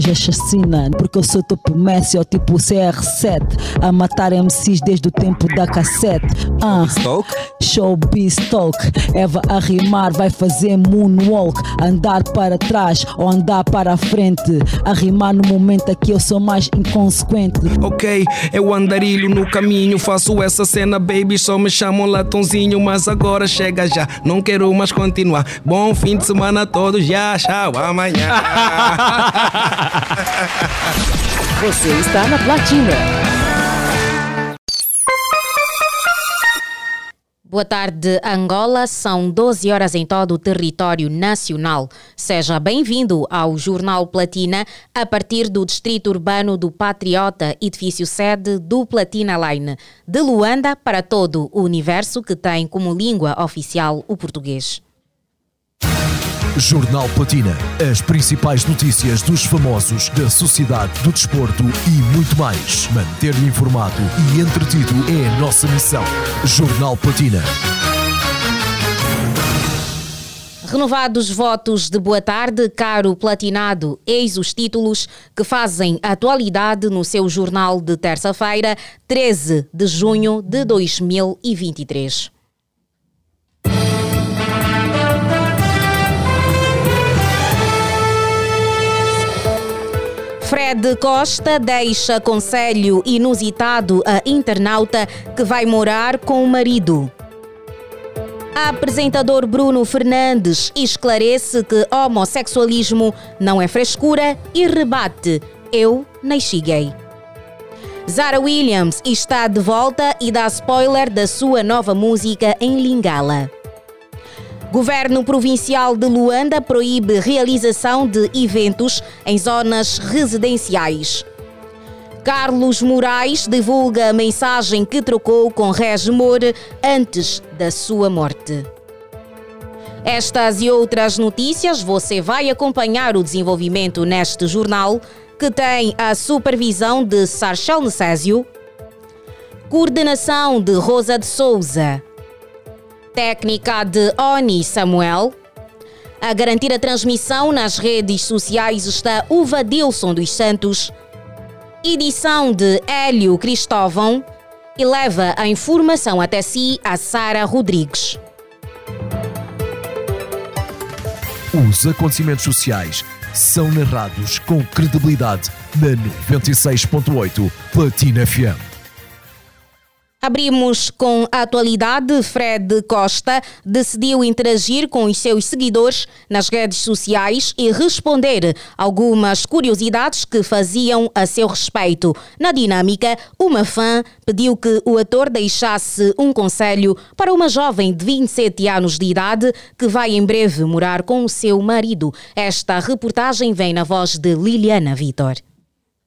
chacina, porque eu sou tipo Messi ou tipo CR7, a matar MCs desde o tempo da cassete. Ah, showbiz talk, Eva a rimar vai fazer moonwalk, andar para trás ou andar para a frente, a rimar no momento aqui eu sou mais inconsequente. Ok, eu andarilho no caminho, faço essa cena, baby, só me chamam latãozinho, mas agora chega já, não quero mais continuar. Bom fim de semana a todos, já, tchau, amanhã. Você está na Platina. Boa tarde, Angola. São 12 horas em todo o território nacional. Seja bem-vindo ao Jornal Platina, a partir do Distrito Urbano do Patriota, edifício sede do Platina Line, de Luanda para todo o universo que tem como língua oficial o português. Jornal Platina. As principais notícias dos famosos, da sociedade, do desporto e muito mais. Manter-lhe informado e entretido é a nossa missão. Jornal Platina. Renovados votos de boa tarde, caro platinado, eis os títulos que fazem atualidade no seu jornal de terça-feira, 13 de junho de 2023. Fred Costa deixa conselho inusitado a internauta que vai morar com o marido. Apresentador Bruno Fernandes esclarece que homossexualismo não é frescura e rebate: Eu nasci gay. Zara Williams está de volta e dá spoiler da sua nova música em Lingala. Governo Provincial de Luanda proíbe realização de eventos em zonas residenciais. Carlos Moraes divulga a mensagem que trocou com Regimor antes da sua morte. Estas e outras notícias você vai acompanhar o desenvolvimento neste jornal, que tem a supervisão de Sarchel Necésio, coordenação de Rosa de Souza técnica de Oni Samuel. A garantir a transmissão nas redes sociais está o Vadilson dos Santos. Edição de Hélio Cristóvão e leva a informação até si a Sara Rodrigues. Os acontecimentos sociais são narrados com credibilidade na 96.8 Platina FM. Abrimos com a atualidade. Fred Costa decidiu interagir com os seus seguidores nas redes sociais e responder algumas curiosidades que faziam a seu respeito. Na dinâmica, uma fã pediu que o ator deixasse um conselho para uma jovem de 27 anos de idade que vai em breve morar com o seu marido. Esta reportagem vem na voz de Liliana Vitor.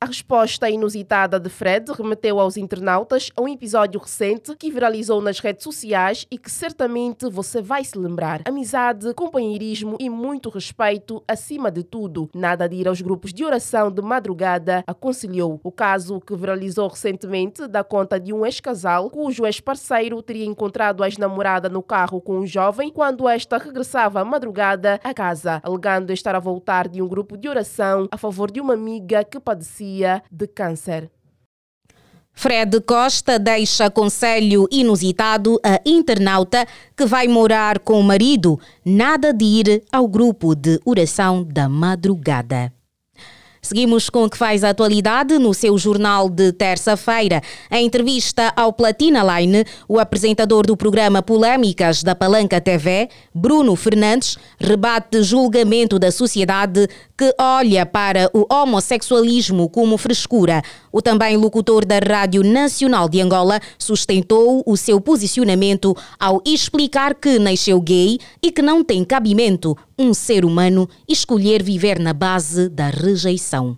A resposta inusitada de Fred remeteu aos internautas a um episódio recente que viralizou nas redes sociais e que certamente você vai se lembrar. Amizade, companheirismo e muito respeito acima de tudo. Nada de ir aos grupos de oração de madrugada, aconselhou. O caso que viralizou recentemente dá conta de um ex-casal cujo ex-parceiro teria encontrado a ex-namorada no carro com um jovem quando esta regressava à madrugada à casa, alegando estar a voltar de um grupo de oração a favor de uma amiga que padecia de câncer. Fred Costa deixa conselho inusitado a internauta que vai morar com o marido, nada de ir ao grupo de oração da madrugada. Seguimos com o que faz a atualidade no seu jornal de terça-feira. Em entrevista ao Platina Line, o apresentador do programa Polêmicas da Palanca TV, Bruno Fernandes, rebate julgamento da sociedade que olha para o homossexualismo como frescura. O também locutor da Rádio Nacional de Angola sustentou o seu posicionamento ao explicar que nasceu gay e que não tem cabimento um ser humano escolher viver na base da rejeição.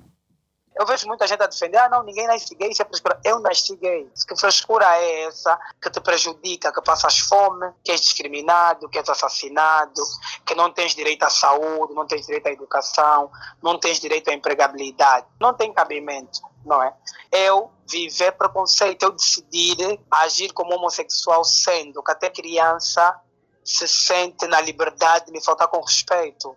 Eu vejo muita gente a defender, ah não, ninguém nasce gay, isso é frescura. Eu nasci gay. Que frescura é essa que te prejudica, que passas fome, que és discriminado, que és assassinado, que não tens direito à saúde, não tens direito à educação, não tens direito à empregabilidade. Não tem cabimento, não é? Eu viver preconceito, eu decidir agir como homossexual sendo que até criança se sente na liberdade de me faltar com respeito.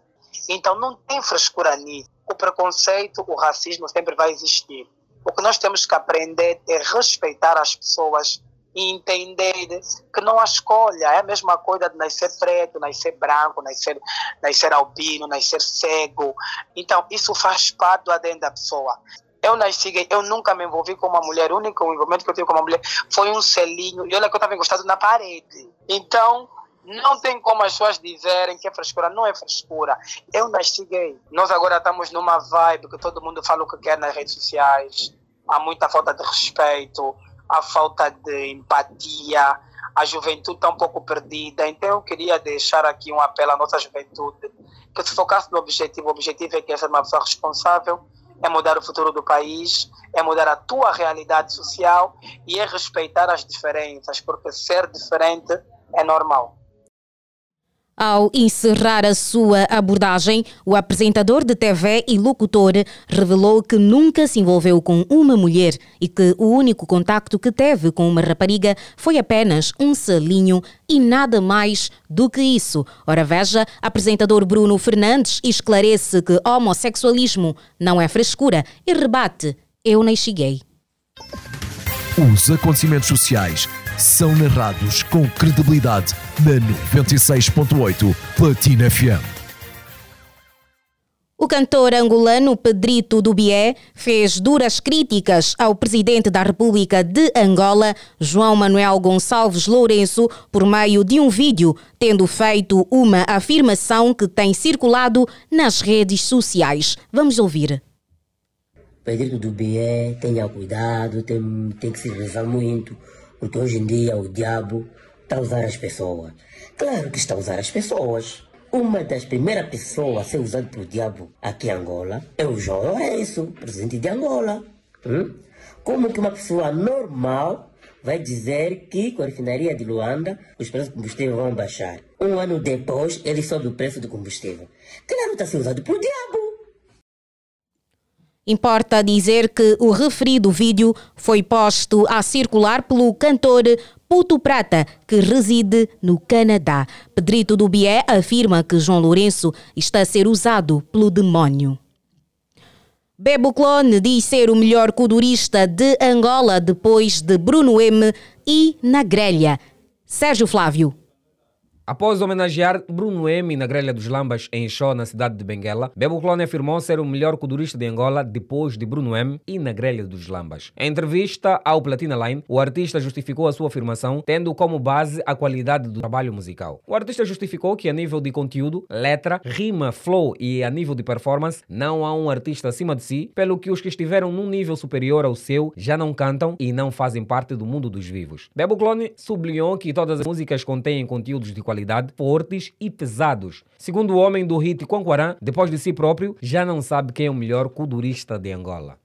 Então não tem frescura nisso. o preconceito, o racismo sempre vai existir. O que nós temos que aprender é respeitar as pessoas e entender que não há escolha. É a mesma coisa de nascer preto, nascer branco, nascer, nascer albino, nascer cego. Então, isso faz parte do ADN da pessoa. Eu nasci eu nunca me envolvi com uma mulher. O único envolvimento que eu tive com uma mulher foi um selinho. E olha que eu estava encostado na parede. Então, não tem como as pessoas dizerem que é frescura. Não é frescura. Eu nasci gay. Nós agora estamos numa vibe que todo mundo fala o que quer nas redes sociais. Há muita falta de respeito, há falta de empatia. A juventude está um pouco perdida. Então, eu queria deixar aqui um apelo à nossa juventude que se focasse no objetivo. O objetivo é que essa é uma pessoa responsável é mudar o futuro do país, é mudar a tua realidade social e é respeitar as diferenças, porque ser diferente é normal. Ao encerrar a sua abordagem, o apresentador de TV e locutor revelou que nunca se envolveu com uma mulher e que o único contacto que teve com uma rapariga foi apenas um selinho e nada mais do que isso. Ora veja, apresentador Bruno Fernandes esclarece que homossexualismo não é frescura e rebate: Eu nem cheguei. Os acontecimentos sociais são narrados com credibilidade na 96.8 Platina FM. O cantor angolano Pedrito Dubié fez duras críticas ao presidente da República de Angola, João Manuel Gonçalves Lourenço, por meio de um vídeo, tendo feito uma afirmação que tem circulado nas redes sociais. Vamos ouvir. Pedrito Dubié, tenha cuidado, tem, tem que se rezar muito, porque hoje em dia o diabo está a usar as pessoas. Claro que está a usar as pessoas. Uma das primeiras pessoas a ser usada pelo diabo aqui em Angola é o João Lourenço, presidente de Angola. Hum? Como que uma pessoa normal vai dizer que com a refinaria de Luanda os preços do combustível vão baixar? Um ano depois ele sobe o preço do combustível. Claro que está a ser usado pelo diabo. Importa dizer que o referido vídeo foi posto a circular pelo cantor Puto Prata, que reside no Canadá. Pedrito Dubié afirma que João Lourenço está a ser usado pelo demónio. Bebo Clone diz ser o melhor codurista de Angola depois de Bruno M e na grelha. Sérgio Flávio. Após homenagear Bruno M na grelha dos Lambas em show na cidade de Benguela, Bebo Clone afirmou ser o melhor codurista de Angola depois de Bruno M e na grelha dos Lambas. Em entrevista ao Platina Line, o artista justificou a sua afirmação, tendo como base a qualidade do trabalho musical. O artista justificou que a nível de conteúdo, letra, rima, flow e a nível de performance, não há um artista acima de si, pelo que os que estiveram num nível superior ao seu já não cantam e não fazem parte do mundo dos vivos. Bebo Clone sublinhou que todas as músicas contêm conteúdos de qualidade qualidade, fortes e pesados. Segundo o homem do hit Conquarã, depois de si próprio, já não sabe quem é o melhor kudurista de Angola.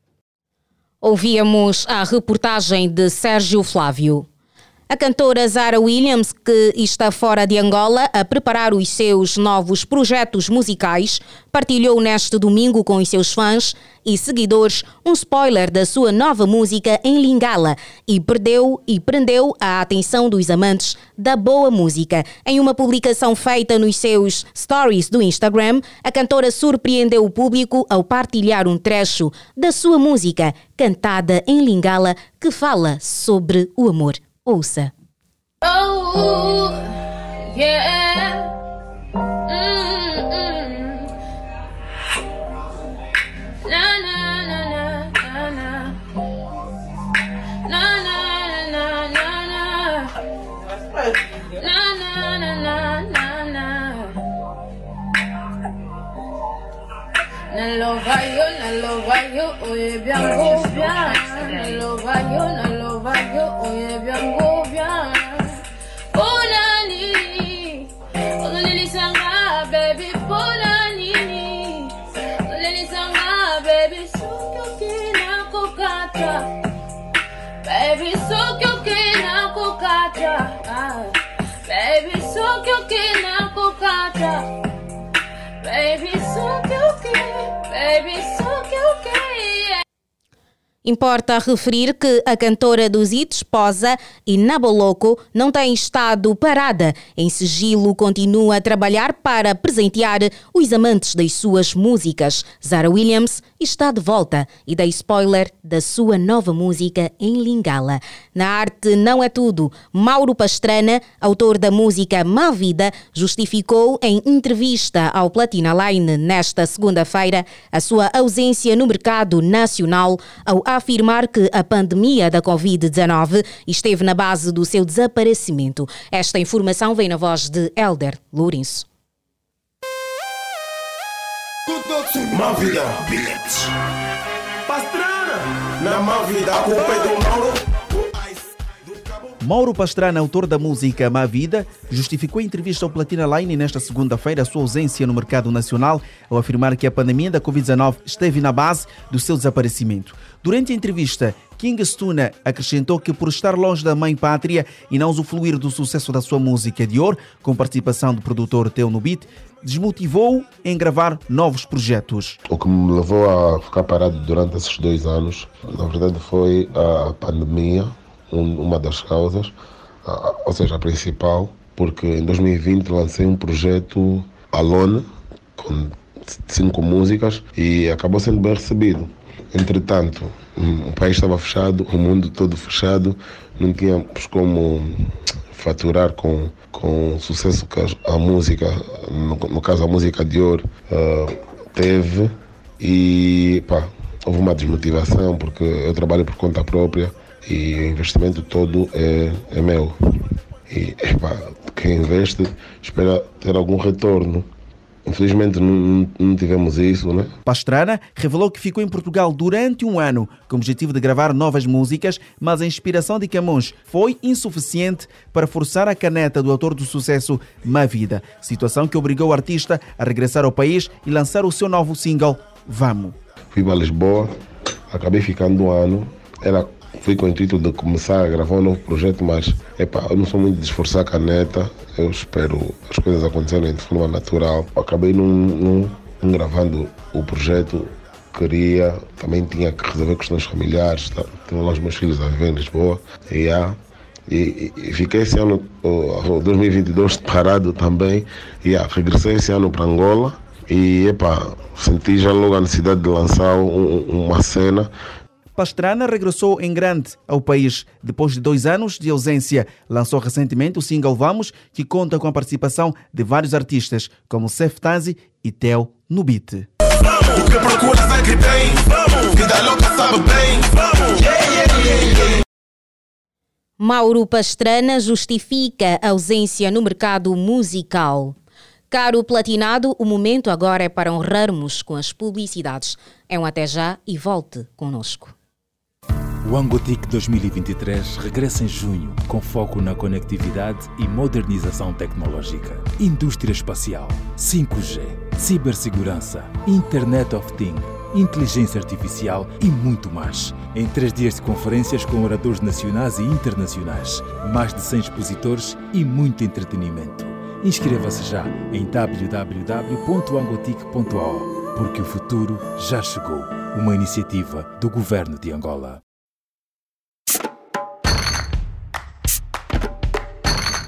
Ouvíamos a reportagem de Sérgio Flávio. A cantora Zara Williams, que está fora de Angola a preparar os seus novos projetos musicais, partilhou neste domingo com os seus fãs e seguidores um spoiler da sua nova música em Lingala e perdeu e prendeu a atenção dos amantes da boa música. Em uma publicação feita nos seus stories do Instagram, a cantora surpreendeu o público ao partilhar um trecho da sua música cantada em Lingala que fala sobre o amor. Ouça. Oh, yeah. Mm-mm. Na, na, na, na, na, na. Na, na, na, na, na. Na, na, na, na, na, na. Nalo vayo, Importa referir que a cantora dos hits Posa Naboloco não tem estado parada. Em sigilo, continua a trabalhar para presentear os amantes das suas músicas. Zara Williams está de volta e dá spoiler da sua nova música em Lingala. Na arte não é tudo. Mauro Pastrana, autor da música Má Vida, justificou em entrevista ao Platina Line nesta segunda-feira a sua ausência no mercado nacional ao afirmar que a pandemia da Covid-19 esteve na base do seu desaparecimento. Esta informação vem na voz de Elder Lourenço. Má vida, bilhetes. Pastrana, na má vida, com Pedro Mauro. Mauro Pastrana, autor da música Má Vida, justificou em entrevista ao Platina Line nesta segunda-feira a sua ausência no mercado nacional ao afirmar que a pandemia da Covid-19 esteve na base do seu desaparecimento. Durante a entrevista, King Stuna acrescentou que por estar longe da mãe pátria e não usufruir do sucesso da sua música de ouro, com participação do produtor Teo Nubit, desmotivou em gravar novos projetos. O que me levou a ficar parado durante esses dois anos, na verdade, foi a pandemia uma das causas, ou seja, a principal, porque em 2020 lancei um projeto Alone, com cinco músicas, e acabou sendo bem recebido. Entretanto, o país estava fechado, o mundo todo fechado, não tínhamos como faturar com, com o sucesso que a música, no, no caso a música de ouro, uh, teve. E pá, houve uma desmotivação porque eu trabalho por conta própria e o investimento todo é, é meu. E epa, quem investe espera ter algum retorno. Infelizmente não, não, tivemos isso, né? Pastrana revelou que ficou em Portugal durante um ano com o objetivo de gravar novas músicas, mas a inspiração de Camões foi insuficiente para forçar a caneta do autor do sucesso Má Vida, situação que obrigou o artista a regressar ao país e lançar o seu novo single Vamos. Fui para Lisboa, acabei ficando um ano, era fui com o intuito de começar a gravar um novo projeto, mas epa, eu não sou muito de esforçar a caneta, eu espero as coisas acontecerem de forma natural. Acabei não, gravando o projeto, queria, também tinha que resolver questões familiares, tá? tenho lá os meus filhos a viver em Lisboa, e, e, e, fiquei esse ano, 2022, parado também, e yeah, regressei esse ano para Angola, e epa, senti já logo a necessidade de lançar um, uma cena Pastrana regressou em grande ao país depois de dois anos de ausência. Lançou recentemente o single Vamos, que conta com a participação de vários artistas, como Sef Tazi e Theo no beat. O que procuras é que tem, que louca sabe bem. Mauro Pastrana justifica a ausência no mercado musical. Caro Platinado, o momento agora é para honrarmos com as publicidades. É um até já e volte conosco. O Angotic 2023 regressa em junho com foco na conectividade e modernização tecnológica, indústria espacial, 5G, cibersegurança, Internet of Things, inteligência artificial e muito mais. Em três dias de conferências com oradores nacionais e internacionais, mais de 100 expositores e muito entretenimento. Inscreva-se já em www.angotic.ao, porque o futuro já chegou. Uma iniciativa do Governo de Angola.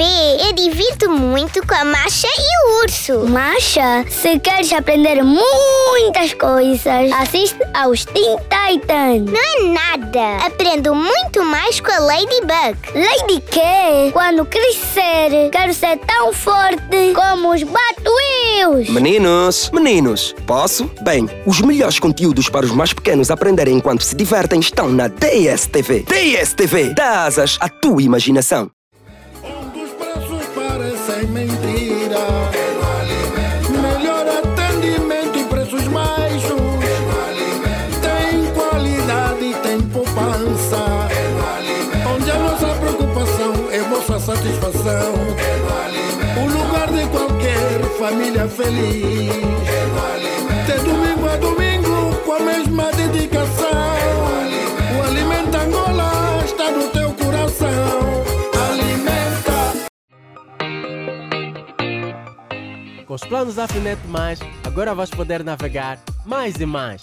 Eu divirto muito com a Masha e o urso. Masha, se queres aprender muitas coisas, assiste aos Teen Titans. Não é nada. Aprendo muito mais com a Ladybug. Lady quê? Quando crescer, quero ser tão forte como os Batwheels. Meninos, meninos, posso? Bem, os melhores conteúdos para os mais pequenos aprenderem enquanto se divertem estão na DSTV. DSTV, dá asas à tua imaginação. Família feliz. De domingo a domingo, com a mesma dedicação. O alimento Angola está no teu coração. Alimenta. Com os planos Afinet Mais, agora vais poder navegar mais e mais.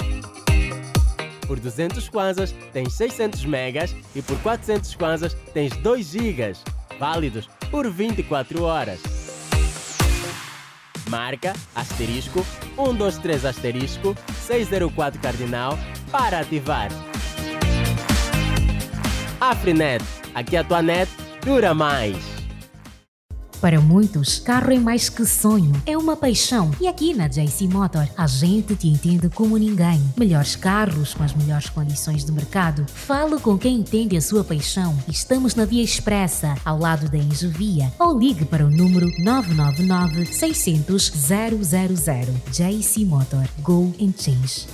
Por 200 kwanzas tens 600 megas e por 400 kwanzas tens 2 gigas, válidos por 24 horas. Marca asterisco 123 asterisco 604 cardinal para ativar. Afrinet, aqui a tua net dura mais. Para muitos, carro é mais que sonho, é uma paixão. E aqui na JC Motor, a gente te entende como ninguém. Melhores carros com as melhores condições de mercado. Fale com quem entende a sua paixão. Estamos na Via Expressa, ao lado da Enjovia. Ou ligue para o número 999 600 000. JC Motor. Go and Change.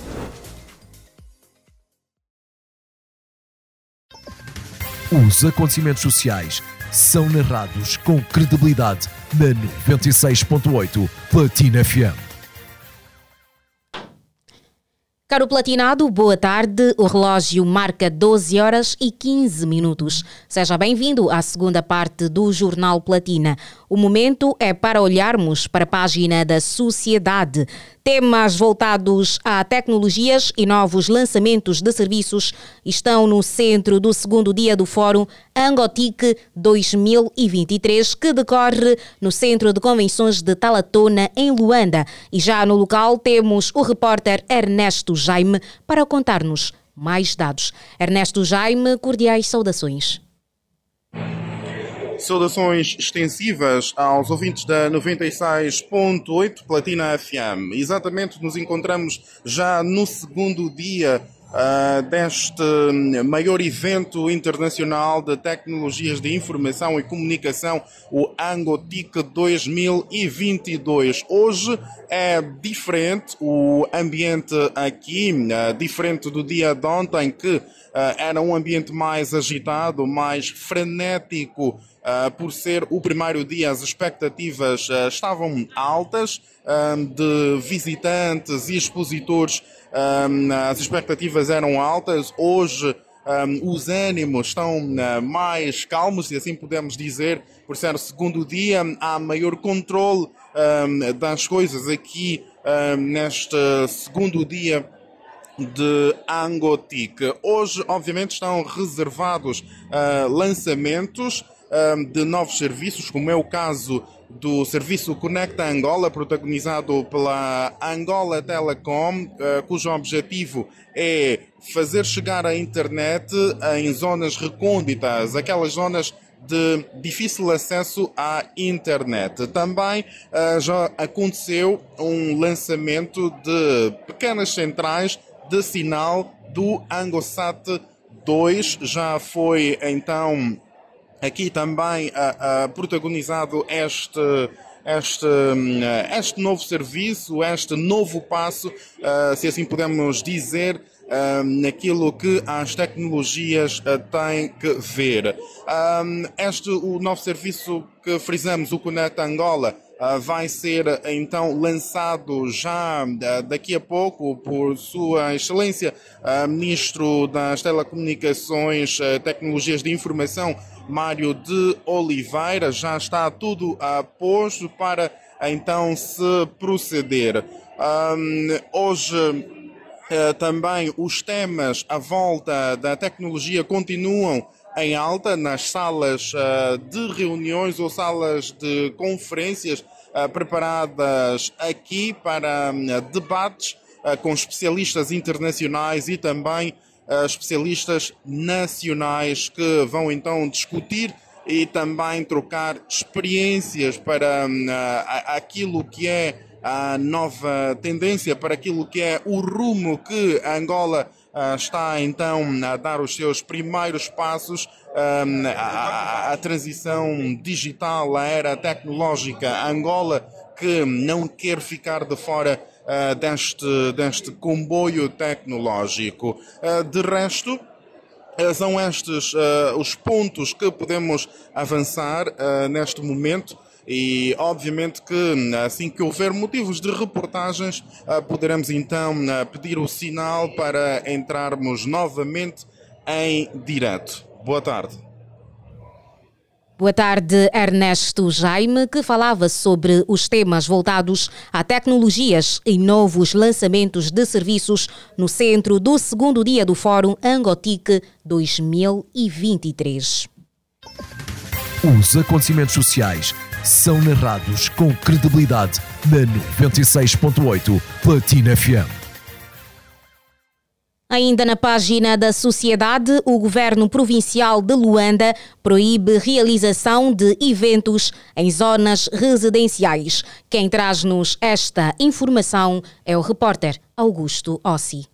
Os acontecimentos sociais são narrados com credibilidade na 96.8 Platina FM. Caro Platinado, boa tarde. O relógio marca 12 horas e 15 minutos. Seja bem-vindo à segunda parte do Jornal Platina. O momento é para olharmos para a página da sociedade. Temas voltados a tecnologias e novos lançamentos de serviços estão no centro do segundo dia do Fórum Angotic 2023, que decorre no Centro de Convenções de Talatona, em Luanda. E já no local temos o repórter Ernesto Jaime para contar-nos mais dados. Ernesto Jaime, cordiais saudações. Saudações extensivas aos ouvintes da 96.8 Platina FM. Exatamente, nos encontramos já no segundo dia uh, deste maior evento internacional de tecnologias de informação e comunicação, o Angotic 2022. Hoje é diferente o ambiente aqui, uh, diferente do dia de ontem, que uh, era um ambiente mais agitado, mais frenético. Uh, por ser o primeiro dia, as expectativas uh, estavam altas uh, de visitantes e expositores. as expectativas eram altas. Hoje, os ânimos estão mais calmos, se assim podemos dizer, por ser o segundo dia, há maior controle das coisas aqui neste segundo dia de Angotic. Hoje, obviamente, estão reservados lançamentos de novos serviços, como é o caso do serviço Conecta Angola, protagonizado pela Angola Telecom, uh, cujo objetivo é fazer chegar a internet em zonas recônditas, aquelas zonas de difícil acesso à internet. Também uh, já aconteceu um lançamento de pequenas centrais de sinal do Angosat 2. Já foi então aqui também uh, uh, protagonizado este, este, hum, este novo serviço, este novo passo, uh, se assim podemos dizer, naquilo que as tecnologias têm que ver. Este, o novo serviço que frisamos, o Conecta Angola, vai ser então lançado já daqui a pouco por Sua Excelência, Ministro das Telecomunicações, Tecnologias de Informação Mário de Oliveira. Já está tudo a posto para então se proceder. Um, hoje uh, também os temas à volta da tecnologia continuam em alta nas salas uh, de reuniões ou salas de conferências uh, preparadas aqui para debates com especialistas internacionais e também especialistas nacionais que vão então discutir e também trocar experiências para uh, aquilo que é a nova tendência, para aquilo que é o rumo que Angola uh, está então a dar os seus primeiros passos um, a, a, transição digital, a era tecnológica. Angola que não quer ficar de fora uh, deste, deste comboio tecnológico. Uh, de resto, uh, são estes os pontos que podemos avançar neste momento. e obviamente que assim que houver motivos de reportagens, poderemos então pedir o sinal para entrarmos novamente em direto. Boa tarde. Boa tarde, Ernesto Jaime, que falava sobre os temas voltados a tecnologias e novos lançamentos de serviços no centro do segundo dia do Fórum Angotic 2023. Os acontecimentos sociais são narrados com credibilidade na 96.8 Platina FM. Ainda na página da Sociedade, o governo provincial de Luanda proíbe realização de eventos em zonas residenciais. Quem traz-nos esta informação é o repórter Augusto Ossi.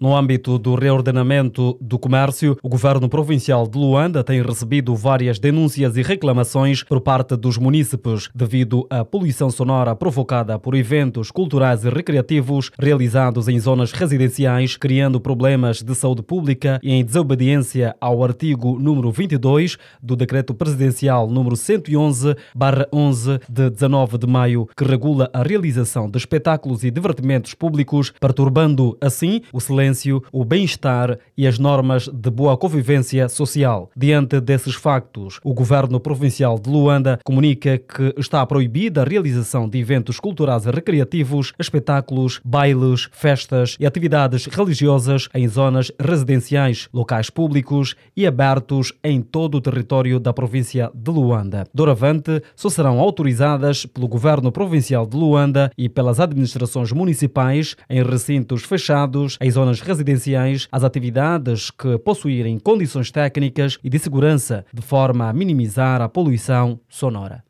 No âmbito do reordenamento do comércio, o governo provincial de Luanda tem recebido várias denúncias e reclamações por parte dos munícipes devido à poluição sonora provocada por eventos culturais e recreativos realizados em zonas residenciais, criando problemas de saúde pública e em desobediência ao artigo número 22 do decreto presidencial número 111/11 de 19 de maio, que regula a realização de espetáculos e divertimentos públicos, perturbando assim o silêncio o bem-estar e as normas de boa convivência social. Diante desses factos, o governo provincial de Luanda comunica que está proibida a realização de eventos culturais e recreativos, espetáculos, bailes, festas e atividades religiosas em zonas residenciais, locais públicos e abertos em todo o território da província de Luanda. Doravante, só serão autorizadas pelo governo provincial de Luanda e pelas administrações municipais em recintos fechados, em zonas residenciais as atividades que possuírem condições técnicas e de segurança, de forma a minimizar a poluição sonora.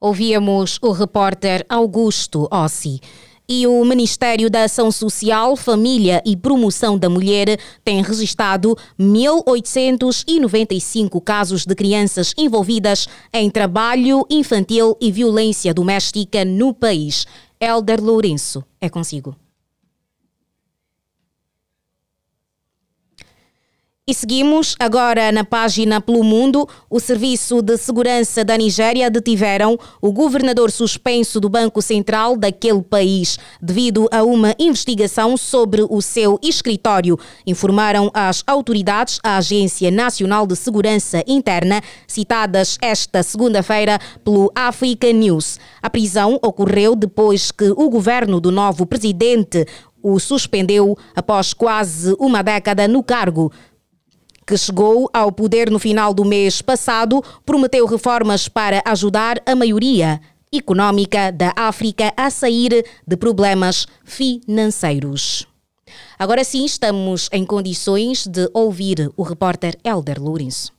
Ouvíamos o repórter Augusto Ossi. E o Ministério da Ação Social, Família e Promoção da Mulher tem registrado 1.895 casos de crianças envolvidas em trabalho infantil e violência doméstica no país. Elder Lourenço, é consigo. E seguimos agora na página Pelo Mundo. O Serviço de Segurança da Nigéria detiveram o governador suspenso do Banco Central daquele país devido a uma investigação sobre o seu escritório, informaram as autoridades a Agência Nacional de Segurança Interna, citadas esta segunda-feira pelo Africa News. A prisão ocorreu depois que o governo do novo presidente o suspendeu após quase uma década no cargo que chegou ao poder no final do mês passado, prometeu reformas para ajudar a maioria económica da África a sair de problemas financeiros. Agora sim, estamos em condições de ouvir o repórter Elder Lourenço.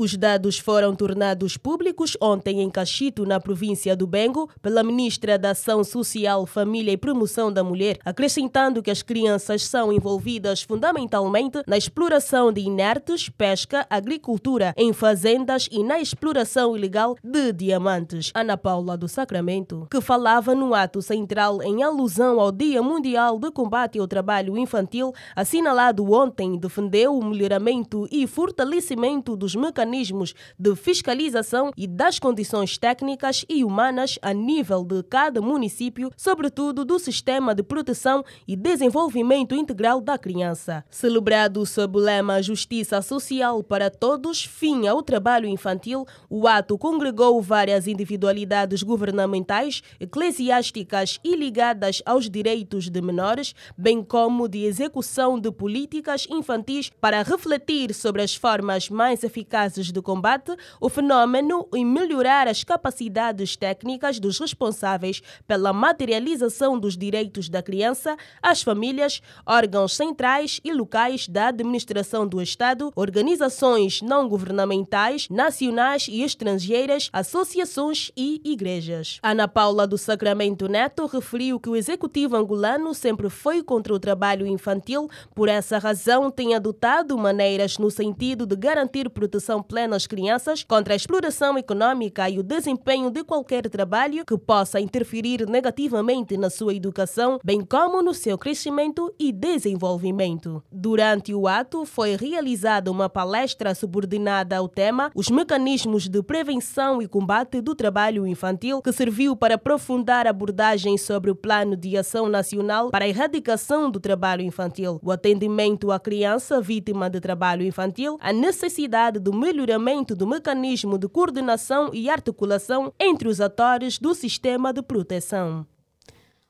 Os dados foram tornados públicos ontem em Cachito, na província do Bengo, pela ministra da Ação Social, Família e Promoção da Mulher, acrescentando que as crianças são envolvidas fundamentalmente na exploração de inertes, pesca, agricultura, em fazendas e na exploração ilegal de diamantes. Ana Paula do Sacramento, que falava no ato central em alusão ao Dia Mundial de Combate ao Trabalho Infantil, assinalado ontem, defendeu o melhoramento e fortalecimento dos mecanismos mecanismos de fiscalização e das condições técnicas e humanas a nível de cada município, sobretudo do sistema de proteção e desenvolvimento integral da criança. Celebrado sob o lema Justiça Social para Todos, fim ao trabalho infantil, o ato congregou várias individualidades governamentais, eclesiásticas e ligadas aos direitos de menores, bem como de execução de políticas infantis para refletir sobre as formas mais eficazes de combate o fenômeno e melhorar as capacidades técnicas dos responsáveis pela materialização dos direitos da criança, as famílias, órgãos centrais e locais da administração do Estado, organizações não governamentais, nacionais e estrangeiras, associações e igrejas. Ana Paula do Sacramento Neto referiu que o executivo angolano sempre foi contra o trabalho infantil, por essa razão tem adotado maneiras no sentido de garantir proteção plenas crianças contra a exploração econômica e o desempenho de qualquer trabalho que possa interferir negativamente na sua educação, bem como no seu crescimento e desenvolvimento. Durante o ato, foi realizada uma palestra subordinada ao tema Os mecanismos de prevenção e combate do trabalho infantil, que serviu para aprofundar abordagens sobre o Plano de Ação Nacional para a Erradicação do Trabalho Infantil, o atendimento à criança vítima de trabalho infantil, a necessidade do melhoramento do mecanismo de coordenação e articulação entre os atores do sistema de proteção.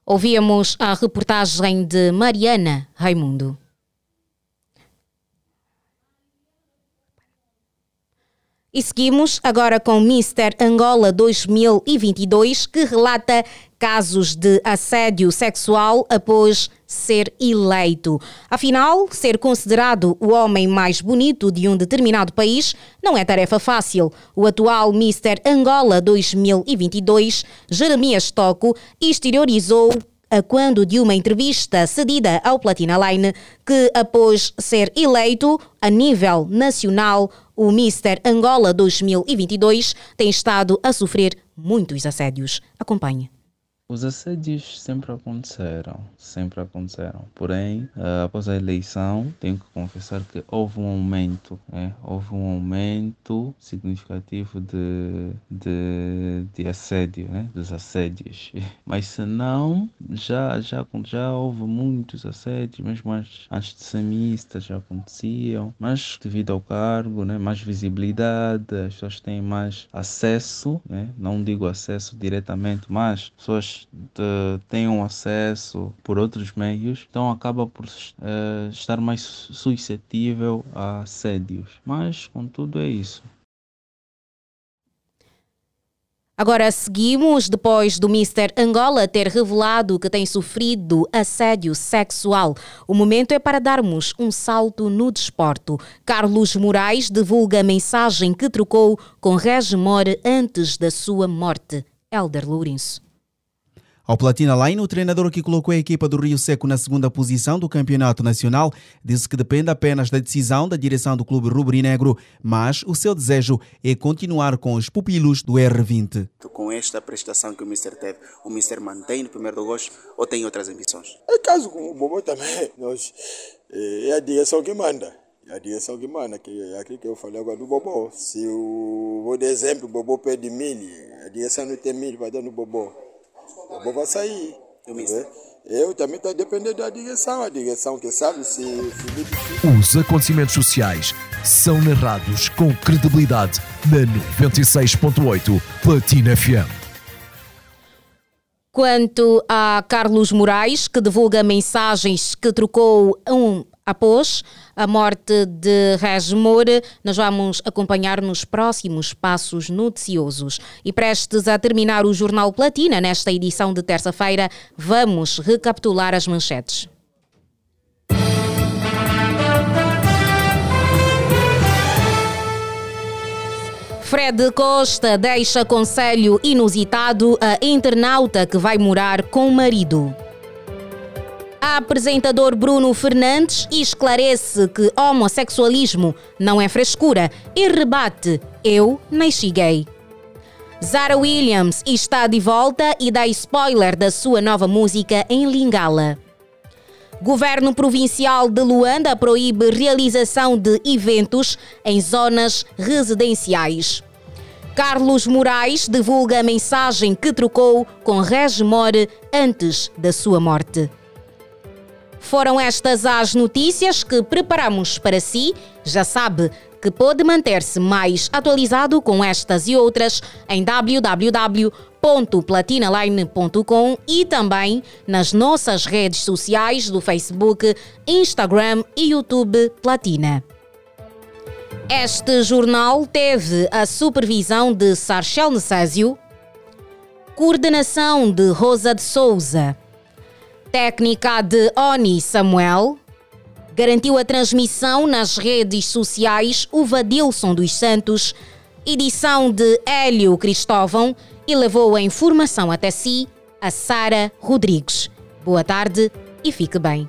Ouvíamos a reportagem de Mariana Raimundo. E seguimos agora com Mister Angola 2022, que relata casos de assédio sexual após ser eleito. Afinal, ser considerado o homem mais bonito de um determinado país não é tarefa fácil. O atual Mister Angola 2022, Jeremias Toco, exteriorizou a quando de uma entrevista cedida ao Platina Line que, após ser eleito a nível nacional, o Mister Angola 2022 tem estado a sofrer muitos assédios. Acompanhe. Os assédios sempre aconteceram, sempre aconteceram. Porém, uh, após a eleição, tenho que confessar que houve um aumento, né? houve um aumento significativo de, de, de assédio, né? dos assédios. Mas se não, já, já, já houve muitos assédios, mesmo de ser mista já aconteciam. Mas devido ao cargo, né? mais visibilidade, as pessoas têm mais acesso, né? não digo acesso diretamente, mas pessoas de, tenham acesso por outros meios, então acaba por uh, estar mais suscetível a assédios. Mas, contudo, é isso. Agora seguimos depois do Mr. Angola ter revelado que tem sofrido assédio sexual. O momento é para darmos um salto no desporto. Carlos Moraes divulga a mensagem que trocou com Regimore antes da sua morte. Elder Lourenço. Ao Platina Line, o treinador que colocou a equipa do Rio Seco na segunda posição do campeonato nacional disse que depende apenas da decisão da direção do clube rubro-negro, mas o seu desejo é continuar com os pupilos do R20. Com esta prestação que o Mister teve, o Mister mantém no primeiro gosto ou tem outras ambições? É caso com o Bobo também, nós, é a direção que manda. É a direção que manda, que é aquilo que eu falei agora do Bobó. Se o, por exemplo, o Bobó pede mil, a direção não tem mil, vai dar no Bobó o bom vai sair. Eu também estou dependendo da direção, a direção que sabe se Os acontecimentos sociais são narrados com credibilidade na 96.8 Platina FM. Quanto a Carlos Moraes, que divulga mensagens que trocou um após a morte de Moura, nós vamos acompanhar nos próximos passos noticiosos. E prestes a terminar o Jornal Platina, nesta edição de terça-feira, vamos recapitular as manchetes. Fred Costa deixa conselho inusitado a internauta que vai morar com o marido. Apresentador Bruno Fernandes esclarece que homossexualismo não é frescura e rebate: Eu nasci gay. Zara Williams está de volta e dá spoiler da sua nova música em Lingala. Governo Provincial de Luanda proíbe realização de eventos em zonas residenciais. Carlos Moraes divulga a mensagem que trocou com Regimore antes da sua morte. Foram estas as notícias que preparamos para si. Já sabe que pode manter-se mais atualizado com estas e outras em www.platinaline.com e também nas nossas redes sociais do Facebook, Instagram e YouTube Platina. Este jornal teve a supervisão de Sarchel Necésio, coordenação de Rosa de Souza Técnica de Oni Samuel. Garantiu a transmissão nas redes sociais o Vadilson dos Santos. Edição de Hélio Cristóvão e levou a informação até si a Sara Rodrigues. Boa tarde e fique bem.